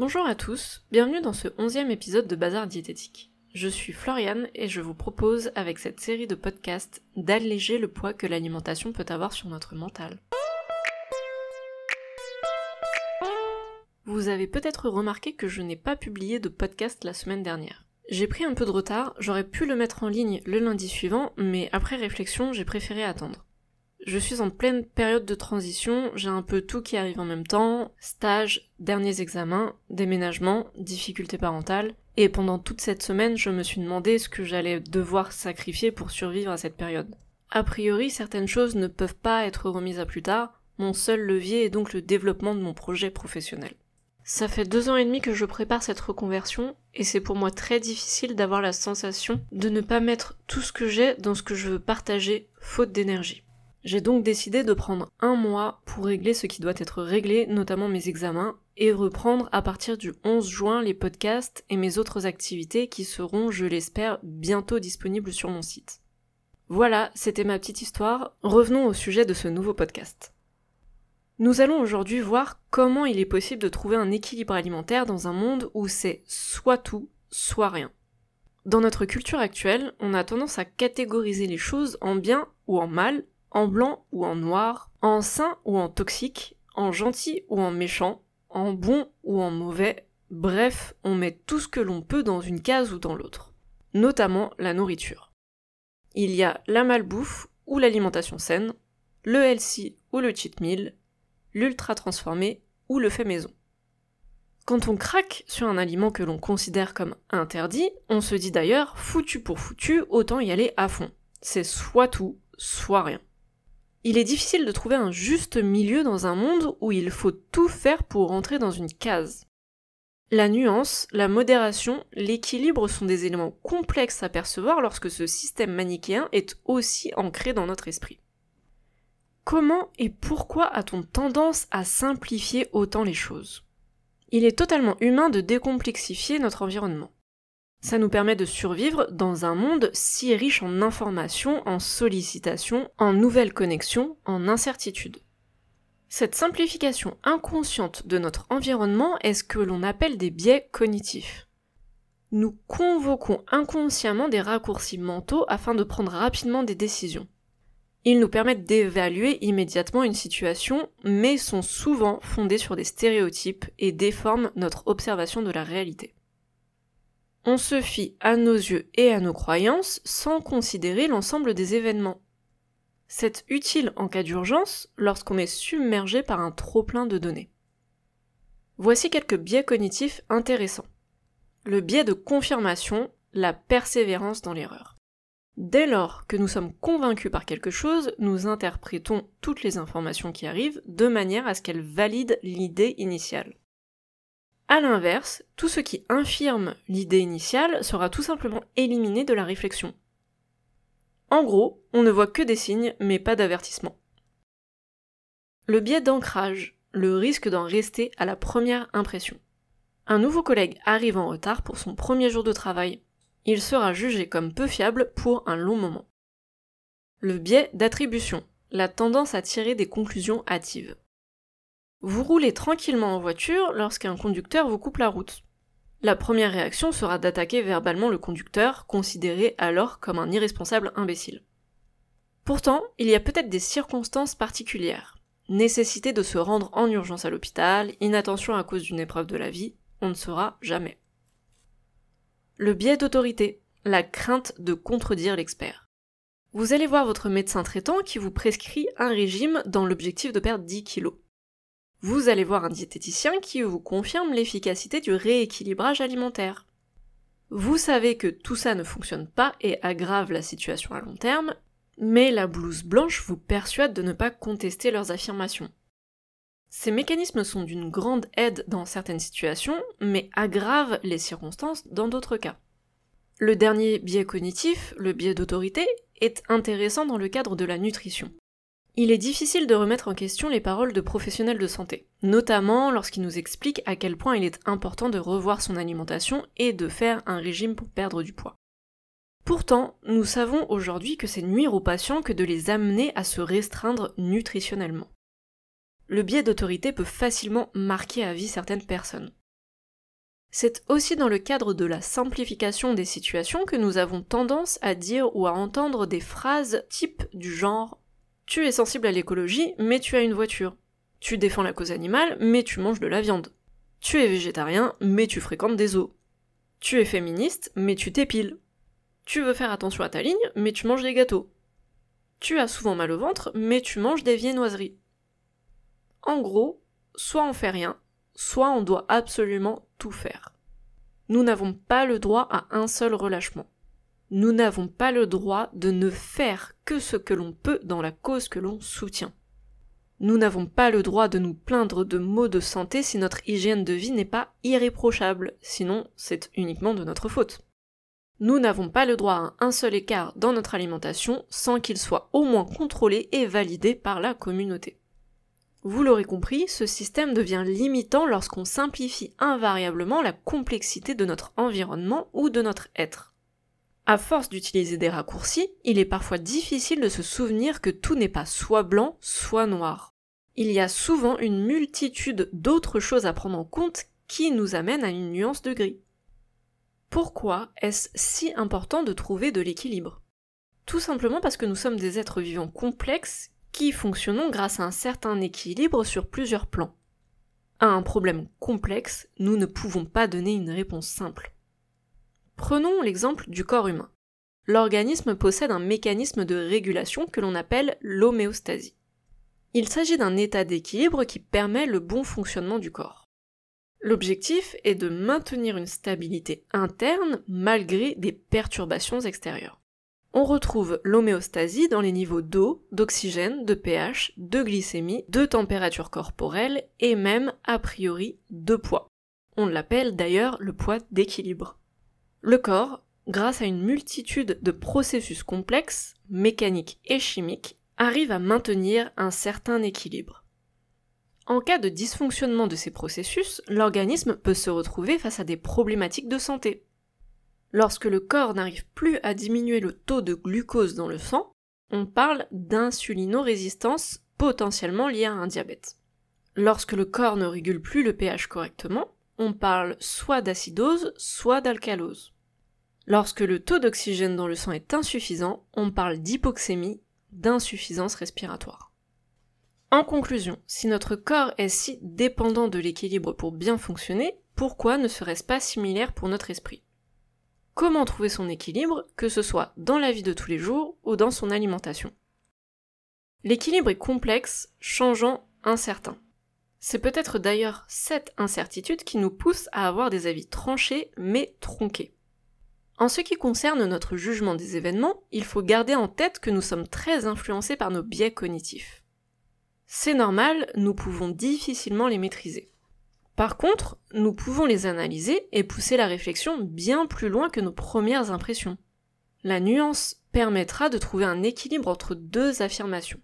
Bonjour à tous, bienvenue dans ce onzième épisode de Bazar Diététique. Je suis Floriane et je vous propose, avec cette série de podcasts, d'alléger le poids que l'alimentation peut avoir sur notre mental. Vous avez peut-être remarqué que je n'ai pas publié de podcast la semaine dernière. J'ai pris un peu de retard, j'aurais pu le mettre en ligne le lundi suivant, mais après réflexion, j'ai préféré attendre. Je suis en pleine période de transition, j'ai un peu tout qui arrive en même temps, stage, derniers examens, déménagement, difficultés parentales, et pendant toute cette semaine, je me suis demandé ce que j'allais devoir sacrifier pour survivre à cette période. A priori, certaines choses ne peuvent pas être remises à plus tard, mon seul levier est donc le développement de mon projet professionnel. Ça fait deux ans et demi que je prépare cette reconversion, et c'est pour moi très difficile d'avoir la sensation de ne pas mettre tout ce que j'ai dans ce que je veux partager, faute d'énergie. J'ai donc décidé de prendre un mois pour régler ce qui doit être réglé, notamment mes examens, et reprendre à partir du 11 juin les podcasts et mes autres activités qui seront, je l'espère, bientôt disponibles sur mon site. Voilà, c'était ma petite histoire. Revenons au sujet de ce nouveau podcast. Nous allons aujourd'hui voir comment il est possible de trouver un équilibre alimentaire dans un monde où c'est soit tout, soit rien. Dans notre culture actuelle, on a tendance à catégoriser les choses en bien ou en mal, en blanc ou en noir, en sain ou en toxique, en gentil ou en méchant, en bon ou en mauvais, bref, on met tout ce que l'on peut dans une case ou dans l'autre, notamment la nourriture. Il y a la malbouffe ou l'alimentation saine, le healthy ou le cheat meal, l'ultra transformé ou le fait maison. Quand on craque sur un aliment que l'on considère comme interdit, on se dit d'ailleurs foutu pour foutu, autant y aller à fond. C'est soit tout, soit rien. Il est difficile de trouver un juste milieu dans un monde où il faut tout faire pour rentrer dans une case. La nuance, la modération, l'équilibre sont des éléments complexes à percevoir lorsque ce système manichéen est aussi ancré dans notre esprit. Comment et pourquoi a-t-on tendance à simplifier autant les choses? Il est totalement humain de décomplexifier notre environnement. Ça nous permet de survivre dans un monde si riche en informations, en sollicitations, en nouvelles connexions, en incertitudes. Cette simplification inconsciente de notre environnement est ce que l'on appelle des biais cognitifs. Nous convoquons inconsciemment des raccourcis mentaux afin de prendre rapidement des décisions. Ils nous permettent d'évaluer immédiatement une situation, mais sont souvent fondés sur des stéréotypes et déforment notre observation de la réalité on se fie à nos yeux et à nos croyances sans considérer l'ensemble des événements. C'est utile en cas d'urgence lorsqu'on est submergé par un trop-plein de données. Voici quelques biais cognitifs intéressants. Le biais de confirmation, la persévérance dans l'erreur. Dès lors que nous sommes convaincus par quelque chose, nous interprétons toutes les informations qui arrivent de manière à ce qu'elles valident l'idée initiale. A l'inverse, tout ce qui infirme l'idée initiale sera tout simplement éliminé de la réflexion. En gros, on ne voit que des signes, mais pas d'avertissement. Le biais d'ancrage, le risque d'en rester à la première impression. Un nouveau collègue arrive en retard pour son premier jour de travail. Il sera jugé comme peu fiable pour un long moment. Le biais d'attribution, la tendance à tirer des conclusions hâtives. Vous roulez tranquillement en voiture lorsqu'un conducteur vous coupe la route. La première réaction sera d'attaquer verbalement le conducteur, considéré alors comme un irresponsable imbécile. Pourtant, il y a peut-être des circonstances particulières. Nécessité de se rendre en urgence à l'hôpital, inattention à cause d'une épreuve de la vie, on ne saura jamais. Le biais d'autorité, la crainte de contredire l'expert. Vous allez voir votre médecin traitant qui vous prescrit un régime dans l'objectif de perdre 10 kilos vous allez voir un diététicien qui vous confirme l'efficacité du rééquilibrage alimentaire. Vous savez que tout ça ne fonctionne pas et aggrave la situation à long terme, mais la blouse blanche vous persuade de ne pas contester leurs affirmations. Ces mécanismes sont d'une grande aide dans certaines situations, mais aggravent les circonstances dans d'autres cas. Le dernier biais cognitif, le biais d'autorité, est intéressant dans le cadre de la nutrition. Il est difficile de remettre en question les paroles de professionnels de santé, notamment lorsqu'ils nous expliquent à quel point il est important de revoir son alimentation et de faire un régime pour perdre du poids. Pourtant, nous savons aujourd'hui que c'est nuire aux patients que de les amener à se restreindre nutritionnellement. Le biais d'autorité peut facilement marquer à vie certaines personnes. C'est aussi dans le cadre de la simplification des situations que nous avons tendance à dire ou à entendre des phrases type du genre Tu es sensible à l'écologie, mais tu as une voiture. Tu défends la cause animale, mais tu manges de la viande. Tu es végétarien, mais tu fréquentes des eaux. Tu es féministe, mais tu t'épiles. Tu veux faire attention à ta ligne, mais tu manges des gâteaux. Tu as souvent mal au ventre, mais tu manges des viennoiseries. En gros, soit on fait rien, soit on doit absolument tout faire. Nous n'avons pas le droit à un seul relâchement. Nous n'avons pas le droit de ne faire que ce que l'on peut dans la cause que l'on soutient. Nous n'avons pas le droit de nous plaindre de maux de santé si notre hygiène de vie n'est pas irréprochable, sinon c'est uniquement de notre faute. Nous n'avons pas le droit à un seul écart dans notre alimentation sans qu'il soit au moins contrôlé et validé par la communauté. Vous l'aurez compris, ce système devient limitant lorsqu'on simplifie invariablement la complexité de notre environnement ou de notre être. À force d'utiliser des raccourcis, il est parfois difficile de se souvenir que tout n'est pas soit blanc, soit noir. Il y a souvent une multitude d'autres choses à prendre en compte qui nous amènent à une nuance de gris. Pourquoi est-ce si important de trouver de l'équilibre? Tout simplement parce que nous sommes des êtres vivants complexes qui fonctionnons grâce à un certain équilibre sur plusieurs plans. À un problème complexe, nous ne pouvons pas donner une réponse simple. Prenons l'exemple du corps humain. L'organisme possède un mécanisme de régulation que l'on appelle l'homéostasie. Il s'agit d'un état d'équilibre qui permet le bon fonctionnement du corps. L'objectif est de maintenir une stabilité interne malgré des perturbations extérieures on retrouve l'homéostasie dans les niveaux d'eau, d'oxygène, de pH, de glycémie, de température corporelle et même, a priori, de poids. On l'appelle d'ailleurs le poids d'équilibre. Le corps, grâce à une multitude de processus complexes, mécaniques et chimiques, arrive à maintenir un certain équilibre. En cas de dysfonctionnement de ces processus, l'organisme peut se retrouver face à des problématiques de santé, Lorsque le corps n'arrive plus à diminuer le taux de glucose dans le sang, on parle d'insulinorésistance potentiellement liée à un diabète. Lorsque le corps ne régule plus le pH correctement, on parle soit d'acidose, soit d'alcalose. Lorsque le taux d'oxygène dans le sang est insuffisant, on parle d'hypoxémie, d'insuffisance respiratoire. En conclusion, si notre corps est si dépendant de l'équilibre pour bien fonctionner, pourquoi ne serait-ce pas similaire pour notre esprit? Comment trouver son équilibre, que ce soit dans la vie de tous les jours ou dans son alimentation? L'équilibre est complexe, changeant, incertain. C'est peut-être d'ailleurs cette incertitude qui nous pousse à avoir des avis tranchés mais tronqués. En ce qui concerne notre jugement des événements, il faut garder en tête que nous sommes très influencés par nos biais cognitifs. C'est normal, nous pouvons difficilement les maîtriser. Par contre, nous pouvons les analyser et pousser la réflexion bien plus loin que nos premières impressions. La nuance permettra de trouver un équilibre entre deux affirmations.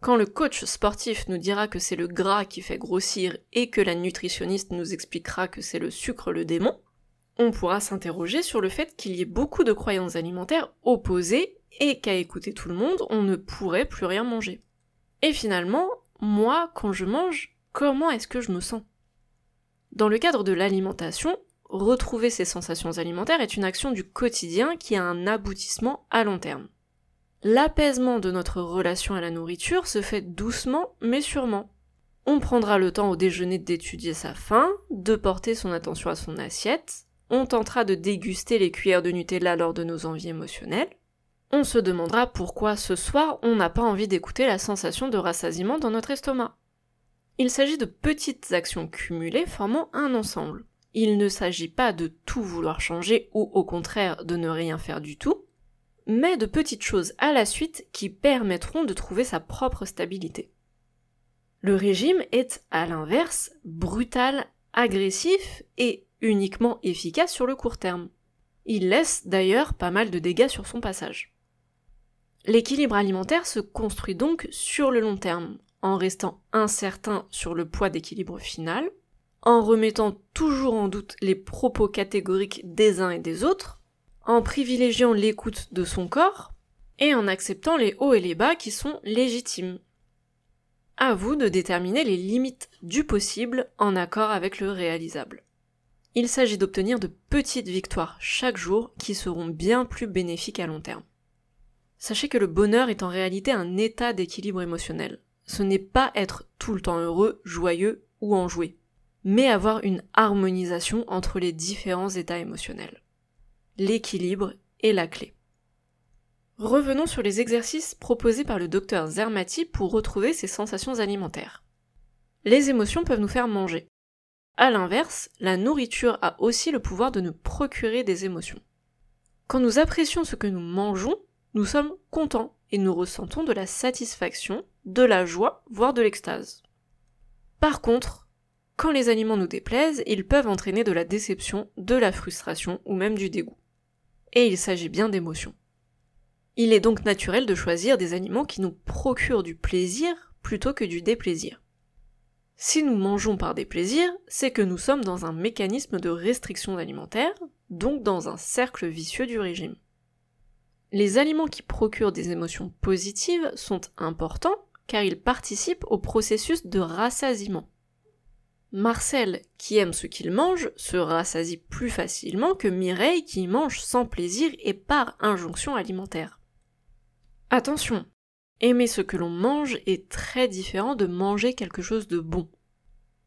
Quand le coach sportif nous dira que c'est le gras qui fait grossir et que la nutritionniste nous expliquera que c'est le sucre le démon, on pourra s'interroger sur le fait qu'il y ait beaucoup de croyances alimentaires opposées et qu'à écouter tout le monde, on ne pourrait plus rien manger. Et finalement, moi, quand je mange, comment est-ce que je me sens? Dans le cadre de l'alimentation, retrouver ses sensations alimentaires est une action du quotidien qui a un aboutissement à long terme. L'apaisement de notre relation à la nourriture se fait doucement mais sûrement. On prendra le temps au déjeuner d'étudier sa faim, de porter son attention à son assiette, on tentera de déguster les cuillères de Nutella lors de nos envies émotionnelles, on se demandera pourquoi ce soir on n'a pas envie d'écouter la sensation de rassasiement dans notre estomac. Il s'agit de petites actions cumulées formant un ensemble. Il ne s'agit pas de tout vouloir changer ou au contraire de ne rien faire du tout, mais de petites choses à la suite qui permettront de trouver sa propre stabilité. Le régime est, à l'inverse, brutal, agressif et uniquement efficace sur le court terme. Il laisse d'ailleurs pas mal de dégâts sur son passage. L'équilibre alimentaire se construit donc sur le long terme, en restant incertain sur le poids d'équilibre final, en remettant toujours en doute les propos catégoriques des uns et des autres, en privilégiant l'écoute de son corps, et en acceptant les hauts et les bas qui sont légitimes. À vous de déterminer les limites du possible en accord avec le réalisable. Il s'agit d'obtenir de petites victoires chaque jour qui seront bien plus bénéfiques à long terme. Sachez que le bonheur est en réalité un état d'équilibre émotionnel. Ce n'est pas être tout le temps heureux, joyeux ou enjoué, mais avoir une harmonisation entre les différents états émotionnels. L'équilibre est la clé. Revenons sur les exercices proposés par le docteur Zermati pour retrouver ces sensations alimentaires. Les émotions peuvent nous faire manger. A l'inverse, la nourriture a aussi le pouvoir de nous procurer des émotions. Quand nous apprécions ce que nous mangeons, nous sommes contents et nous ressentons de la satisfaction, de la joie, voire de l'extase. Par contre, quand les aliments nous déplaisent, ils peuvent entraîner de la déception, de la frustration ou même du dégoût. Et il s'agit bien d'émotions. Il est donc naturel de choisir des aliments qui nous procurent du plaisir plutôt que du déplaisir. Si nous mangeons par déplaisir, c'est que nous sommes dans un mécanisme de restriction alimentaire, donc dans un cercle vicieux du régime. Les aliments qui procurent des émotions positives sont importants car ils participent au processus de rassasiement. Marcel, qui aime ce qu'il mange, se rassasie plus facilement que Mireille qui mange sans plaisir et par injonction alimentaire. Attention, aimer ce que l'on mange est très différent de manger quelque chose de bon.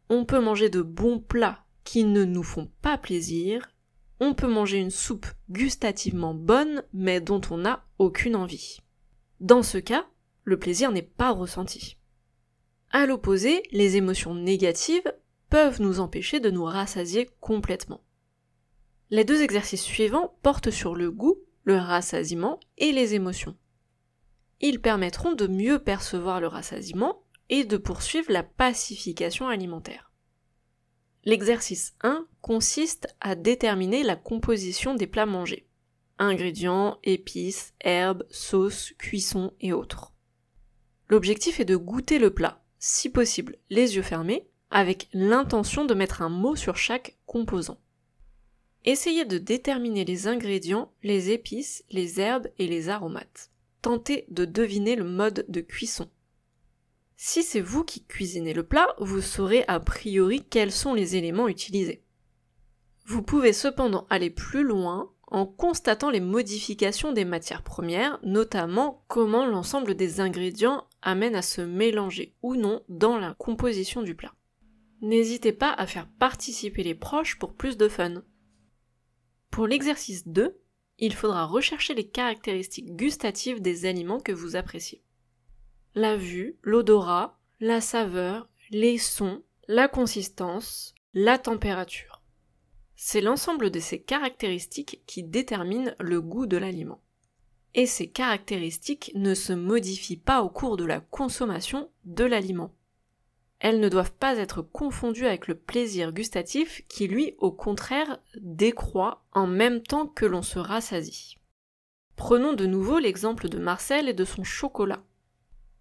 On peut manger de bons plats qui ne nous font pas plaisir, on peut manger une soupe gustativement bonne mais dont on n'a aucune envie. Dans ce cas, le plaisir n'est pas ressenti. À l'opposé, les émotions négatives peuvent nous empêcher de nous rassasier complètement. Les deux exercices suivants portent sur le goût, le rassasiement et les émotions ils permettront de mieux percevoir le rassasiement et de poursuivre la pacification alimentaire. L'exercice 1 consiste à déterminer la composition des plats mangés. Ingrédients, épices, herbes, sauces, cuissons et autres. L'objectif est de goûter le plat, si possible les yeux fermés, avec l'intention de mettre un mot sur chaque composant. Essayez de déterminer les ingrédients, les épices, les herbes et les aromates tentez de deviner le mode de cuisson. Si c'est vous qui cuisinez le plat, vous saurez a priori quels sont les éléments utilisés. Vous pouvez cependant aller plus loin en constatant les modifications des matières premières, notamment comment l'ensemble des ingrédients amène à se mélanger ou non dans la composition du plat. N'hésitez pas à faire participer les proches pour plus de fun. Pour l'exercice 2, il faudra rechercher les caractéristiques gustatives des aliments que vous appréciez. La vue, l'odorat, la saveur, les sons, la consistance, la température. C'est l'ensemble de ces caractéristiques qui déterminent le goût de l'aliment. Et ces caractéristiques ne se modifient pas au cours de la consommation de l'aliment elles ne doivent pas être confondues avec le plaisir gustatif qui lui au contraire décroît en même temps que l'on se rassasie. Prenons de nouveau l'exemple de Marcel et de son chocolat.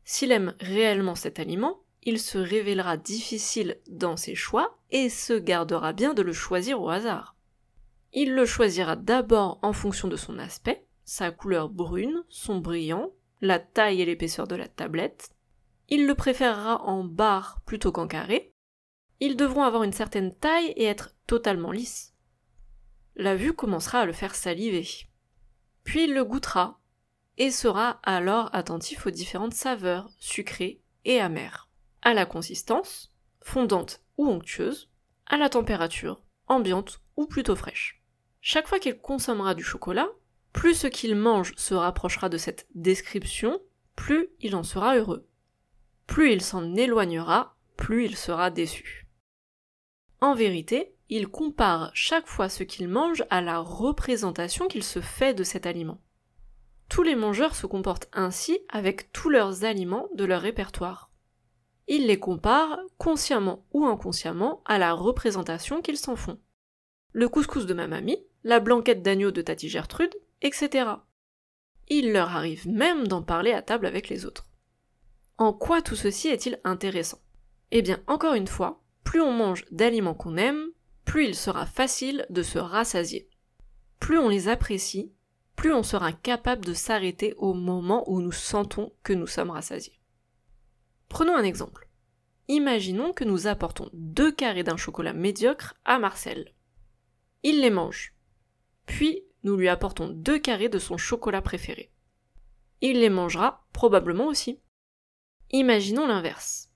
S'il aime réellement cet aliment, il se révélera difficile dans ses choix et se gardera bien de le choisir au hasard. Il le choisira d'abord en fonction de son aspect, sa couleur brune, son brillant, la taille et l'épaisseur de la tablette, il le préférera en barre plutôt qu'en carré. Ils devront avoir une certaine taille et être totalement lisses. La vue commencera à le faire saliver. Puis il le goûtera et sera alors attentif aux différentes saveurs sucrées et amères, à la consistance, fondante ou onctueuse, à la température, ambiante ou plutôt fraîche. Chaque fois qu'il consommera du chocolat, plus ce qu'il mange se rapprochera de cette description, plus il en sera heureux plus il s'en éloignera, plus il sera déçu. En vérité, il compare chaque fois ce qu'il mange à la représentation qu'il se fait de cet aliment. Tous les mangeurs se comportent ainsi avec tous leurs aliments de leur répertoire. Ils les comparent, consciemment ou inconsciemment, à la représentation qu'ils s'en font. Le couscous de ma mamie, la blanquette d'agneau de Tati Gertrude, etc. Il leur arrive même d'en parler à table avec les autres. En quoi tout ceci est-il intéressant? Eh bien, encore une fois, plus on mange d'aliments qu'on aime, plus il sera facile de se rassasier. Plus on les apprécie, plus on sera capable de s'arrêter au moment où nous sentons que nous sommes rassasiés. Prenons un exemple. Imaginons que nous apportons deux carrés d'un chocolat médiocre à Marcel. Il les mange. Puis, nous lui apportons deux carrés de son chocolat préféré. Il les mangera probablement aussi. Imaginons l'inverse.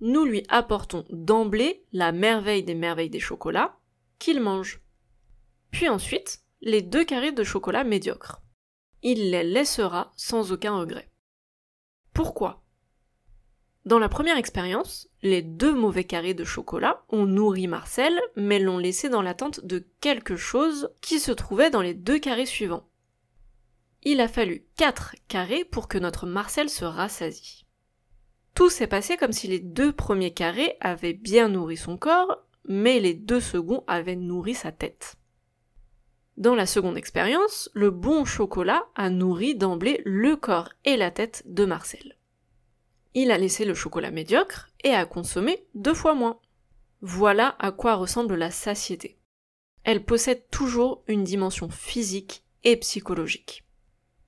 Nous lui apportons d'emblée la merveille des merveilles des chocolats, qu'il mange. Puis ensuite, les deux carrés de chocolat médiocres. Il les laissera sans aucun regret. Pourquoi? Dans la première expérience, les deux mauvais carrés de chocolat ont nourri Marcel, mais l'ont laissé dans l'attente de quelque chose qui se trouvait dans les deux carrés suivants. Il a fallu quatre carrés pour que notre Marcel se rassasie. Tout s'est passé comme si les deux premiers carrés avaient bien nourri son corps, mais les deux seconds avaient nourri sa tête. Dans la seconde expérience, le bon chocolat a nourri d'emblée le corps et la tête de Marcel. Il a laissé le chocolat médiocre et a consommé deux fois moins. Voilà à quoi ressemble la satiété. Elle possède toujours une dimension physique et psychologique.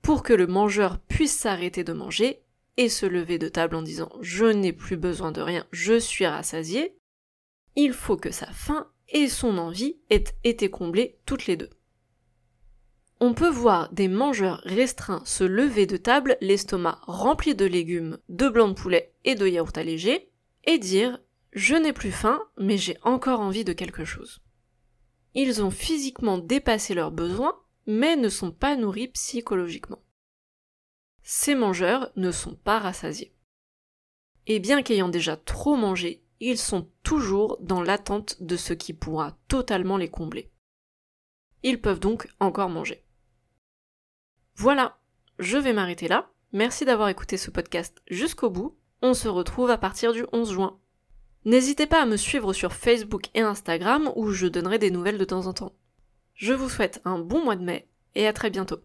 Pour que le mangeur puisse s'arrêter de manger se lever de table en disant je n'ai plus besoin de rien, je suis rassasié, il faut que sa faim et son envie aient été comblées toutes les deux. On peut voir des mangeurs restreints se lever de table, l'estomac rempli de légumes, de blanc de poulet et de yaourt allégé, et dire Je n'ai plus faim, mais j'ai encore envie de quelque chose. Ils ont physiquement dépassé leurs besoins, mais ne sont pas nourris psychologiquement. Ces mangeurs ne sont pas rassasiés. Et bien qu'ayant déjà trop mangé, ils sont toujours dans l'attente de ce qui pourra totalement les combler. Ils peuvent donc encore manger. Voilà, je vais m'arrêter là. Merci d'avoir écouté ce podcast jusqu'au bout. On se retrouve à partir du 11 juin. N'hésitez pas à me suivre sur Facebook et Instagram où je donnerai des nouvelles de temps en temps. Je vous souhaite un bon mois de mai et à très bientôt.